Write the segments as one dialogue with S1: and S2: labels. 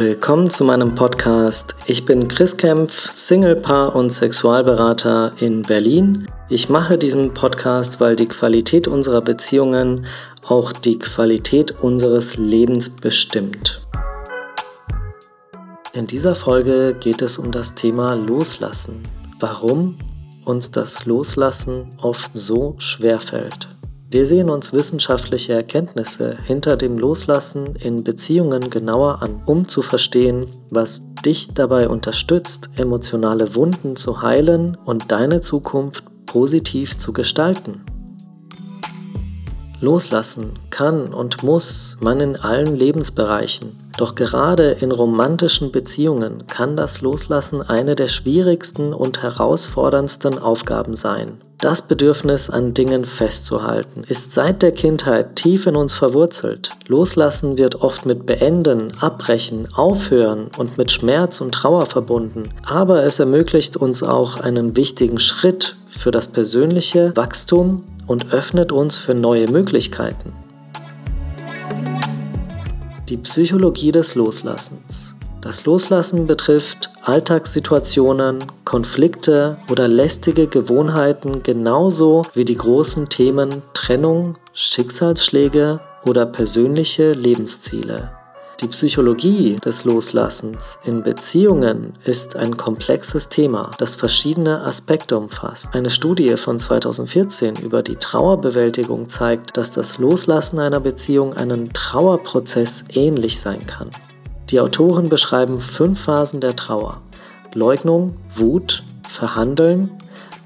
S1: Willkommen zu meinem Podcast. Ich bin Chris Kempf, Singlepaar und Sexualberater in Berlin. Ich mache diesen Podcast, weil die Qualität unserer Beziehungen auch die Qualität unseres Lebens bestimmt. In dieser Folge geht es um das Thema Loslassen. Warum uns das Loslassen oft so schwer fällt. Wir sehen uns wissenschaftliche Erkenntnisse hinter dem Loslassen in Beziehungen genauer an, um zu verstehen, was dich dabei unterstützt, emotionale Wunden zu heilen und deine Zukunft positiv zu gestalten. Loslassen kann und muss man in allen Lebensbereichen. Doch gerade in romantischen Beziehungen kann das Loslassen eine der schwierigsten und herausforderndsten Aufgaben sein. Das Bedürfnis an Dingen festzuhalten ist seit der Kindheit tief in uns verwurzelt. Loslassen wird oft mit Beenden, Abbrechen, Aufhören und mit Schmerz und Trauer verbunden. Aber es ermöglicht uns auch einen wichtigen Schritt für das persönliche Wachstum und öffnet uns für neue Möglichkeiten. Die Psychologie des Loslassens. Das Loslassen betrifft Alltagssituationen, Konflikte oder lästige Gewohnheiten genauso wie die großen Themen Trennung, Schicksalsschläge oder persönliche Lebensziele. Die Psychologie des Loslassens in Beziehungen ist ein komplexes Thema, das verschiedene Aspekte umfasst. Eine Studie von 2014 über die Trauerbewältigung zeigt, dass das Loslassen einer Beziehung einem Trauerprozess ähnlich sein kann. Die Autoren beschreiben fünf Phasen der Trauer. Leugnung, Wut, Verhandeln,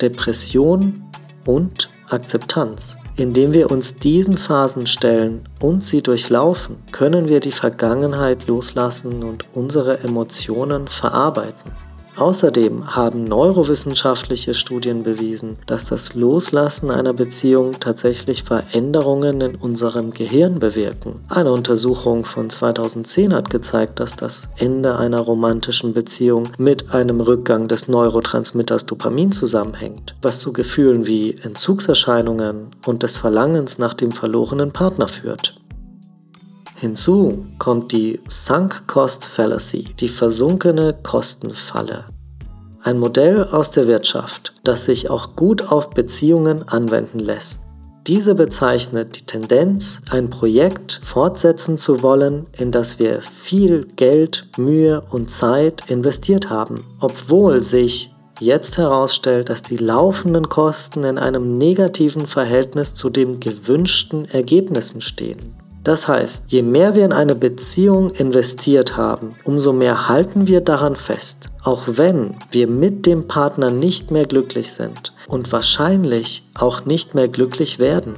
S1: Depression und Akzeptanz. Indem wir uns diesen Phasen stellen und sie durchlaufen, können wir die Vergangenheit loslassen und unsere Emotionen verarbeiten. Außerdem haben neurowissenschaftliche Studien bewiesen, dass das Loslassen einer Beziehung tatsächlich Veränderungen in unserem Gehirn bewirken. Eine Untersuchung von 2010 hat gezeigt, dass das Ende einer romantischen Beziehung mit einem Rückgang des Neurotransmitters Dopamin zusammenhängt, was zu Gefühlen wie Entzugserscheinungen und des Verlangens nach dem verlorenen Partner führt. Hinzu kommt die Sunk Cost Fallacy, die versunkene Kostenfalle. Ein Modell aus der Wirtschaft, das sich auch gut auf Beziehungen anwenden lässt. Diese bezeichnet die Tendenz, ein Projekt fortsetzen zu wollen, in das wir viel Geld, Mühe und Zeit investiert haben, obwohl sich jetzt herausstellt, dass die laufenden Kosten in einem negativen Verhältnis zu den gewünschten Ergebnissen stehen. Das heißt, je mehr wir in eine Beziehung investiert haben, umso mehr halten wir daran fest, auch wenn wir mit dem Partner nicht mehr glücklich sind und wahrscheinlich auch nicht mehr glücklich werden.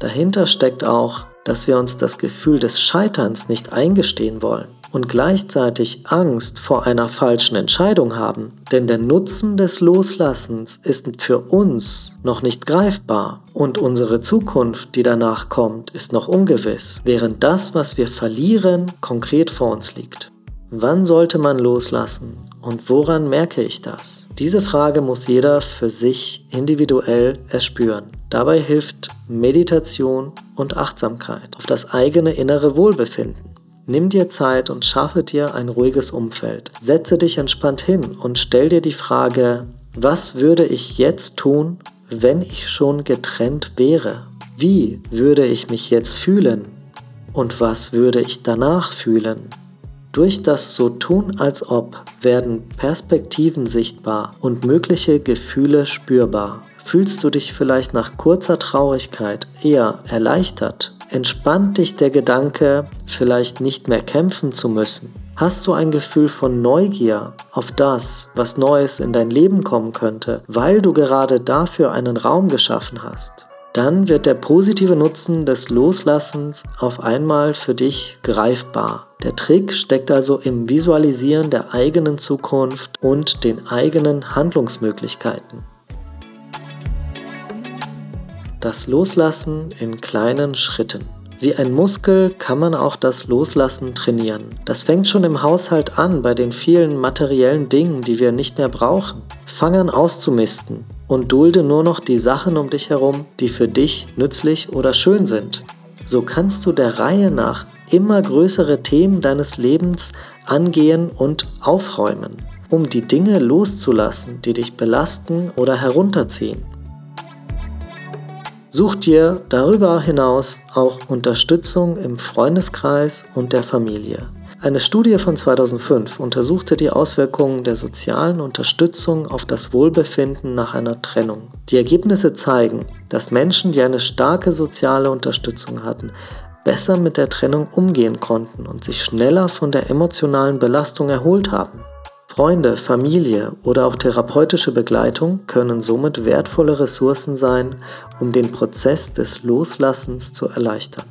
S1: Dahinter steckt auch, dass wir uns das Gefühl des Scheiterns nicht eingestehen wollen und gleichzeitig Angst vor einer falschen Entscheidung haben. Denn der Nutzen des Loslassens ist für uns noch nicht greifbar und unsere Zukunft, die danach kommt, ist noch ungewiss, während das, was wir verlieren, konkret vor uns liegt. Wann sollte man loslassen und woran merke ich das? Diese Frage muss jeder für sich individuell erspüren. Dabei hilft Meditation und Achtsamkeit auf das eigene innere Wohlbefinden. Nimm dir Zeit und schaffe dir ein ruhiges Umfeld. Setze dich entspannt hin und stell dir die Frage, was würde ich jetzt tun, wenn ich schon getrennt wäre? Wie würde ich mich jetzt fühlen? Und was würde ich danach fühlen? Durch das So tun als ob werden Perspektiven sichtbar und mögliche Gefühle spürbar. Fühlst du dich vielleicht nach kurzer Traurigkeit eher erleichtert entspannt dich der Gedanke, vielleicht nicht mehr kämpfen zu müssen. Hast du ein Gefühl von Neugier auf das, was Neues in dein Leben kommen könnte, weil du gerade dafür einen Raum geschaffen hast? Dann wird der positive Nutzen des Loslassens auf einmal für dich greifbar. Der Trick steckt also im Visualisieren der eigenen Zukunft und den eigenen Handlungsmöglichkeiten. Das Loslassen in kleinen Schritten. Wie ein Muskel kann man auch das Loslassen trainieren. Das fängt schon im Haushalt an bei den vielen materiellen Dingen, die wir nicht mehr brauchen. Fang an auszumisten und dulde nur noch die Sachen um dich herum, die für dich nützlich oder schön sind. So kannst du der Reihe nach immer größere Themen deines Lebens angehen und aufräumen, um die Dinge loszulassen, die dich belasten oder herunterziehen. Such dir darüber hinaus auch Unterstützung im Freundeskreis und der Familie. Eine Studie von 2005 untersuchte die Auswirkungen der sozialen Unterstützung auf das Wohlbefinden nach einer Trennung. Die Ergebnisse zeigen, dass Menschen, die eine starke soziale Unterstützung hatten, besser mit der Trennung umgehen konnten und sich schneller von der emotionalen Belastung erholt haben. Freunde, Familie oder auch therapeutische Begleitung können somit wertvolle Ressourcen sein, um den Prozess des Loslassens zu erleichtern.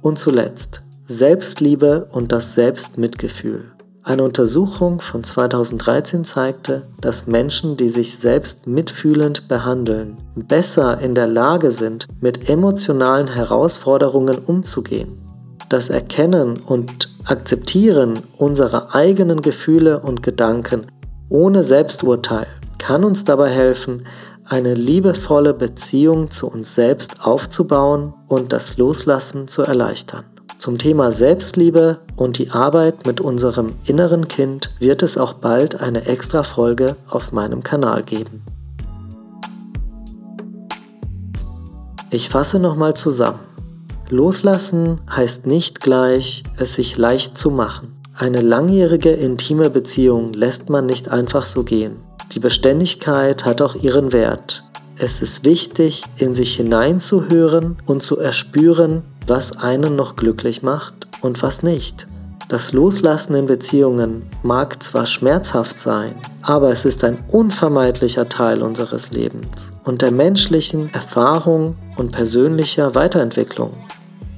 S1: Und zuletzt Selbstliebe und das Selbstmitgefühl. Eine Untersuchung von 2013 zeigte, dass Menschen, die sich selbst mitfühlend behandeln, besser in der Lage sind, mit emotionalen Herausforderungen umzugehen. Das Erkennen und Akzeptieren unserer eigenen Gefühle und Gedanken ohne Selbsturteil kann uns dabei helfen, eine liebevolle Beziehung zu uns selbst aufzubauen und das Loslassen zu erleichtern. Zum Thema Selbstliebe und die Arbeit mit unserem inneren Kind wird es auch bald eine extra Folge auf meinem Kanal geben. Ich fasse nochmal zusammen. Loslassen heißt nicht gleich, es sich leicht zu machen. Eine langjährige intime Beziehung lässt man nicht einfach so gehen. Die Beständigkeit hat auch ihren Wert. Es ist wichtig, in sich hineinzuhören und zu erspüren, was einen noch glücklich macht und was nicht. Das Loslassen in Beziehungen mag zwar schmerzhaft sein, aber es ist ein unvermeidlicher Teil unseres Lebens und der menschlichen Erfahrung und persönlicher Weiterentwicklung.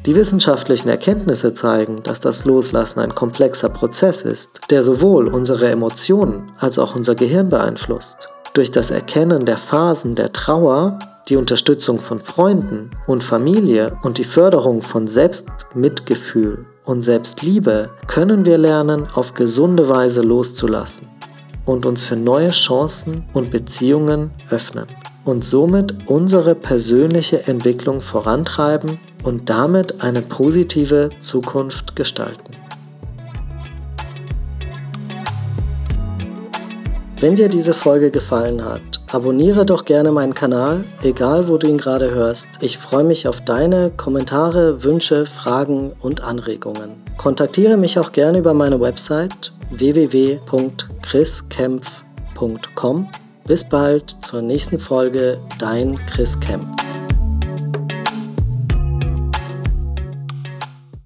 S1: Die wissenschaftlichen Erkenntnisse zeigen, dass das Loslassen ein komplexer Prozess ist, der sowohl unsere Emotionen als auch unser Gehirn beeinflusst. Durch das Erkennen der Phasen der Trauer, die Unterstützung von Freunden und Familie und die Förderung von Selbstmitgefühl und Selbstliebe können wir lernen, auf gesunde Weise loszulassen und uns für neue Chancen und Beziehungen öffnen und somit unsere persönliche Entwicklung vorantreiben und damit eine positive Zukunft gestalten. Wenn dir diese Folge gefallen hat, abonniere doch gerne meinen Kanal, egal wo du ihn gerade hörst. Ich freue mich auf deine Kommentare, Wünsche, Fragen und Anregungen. Kontaktiere mich auch gerne über meine Website www.chriskempf.com. Bis bald zur nächsten Folge, dein Chris Kempf.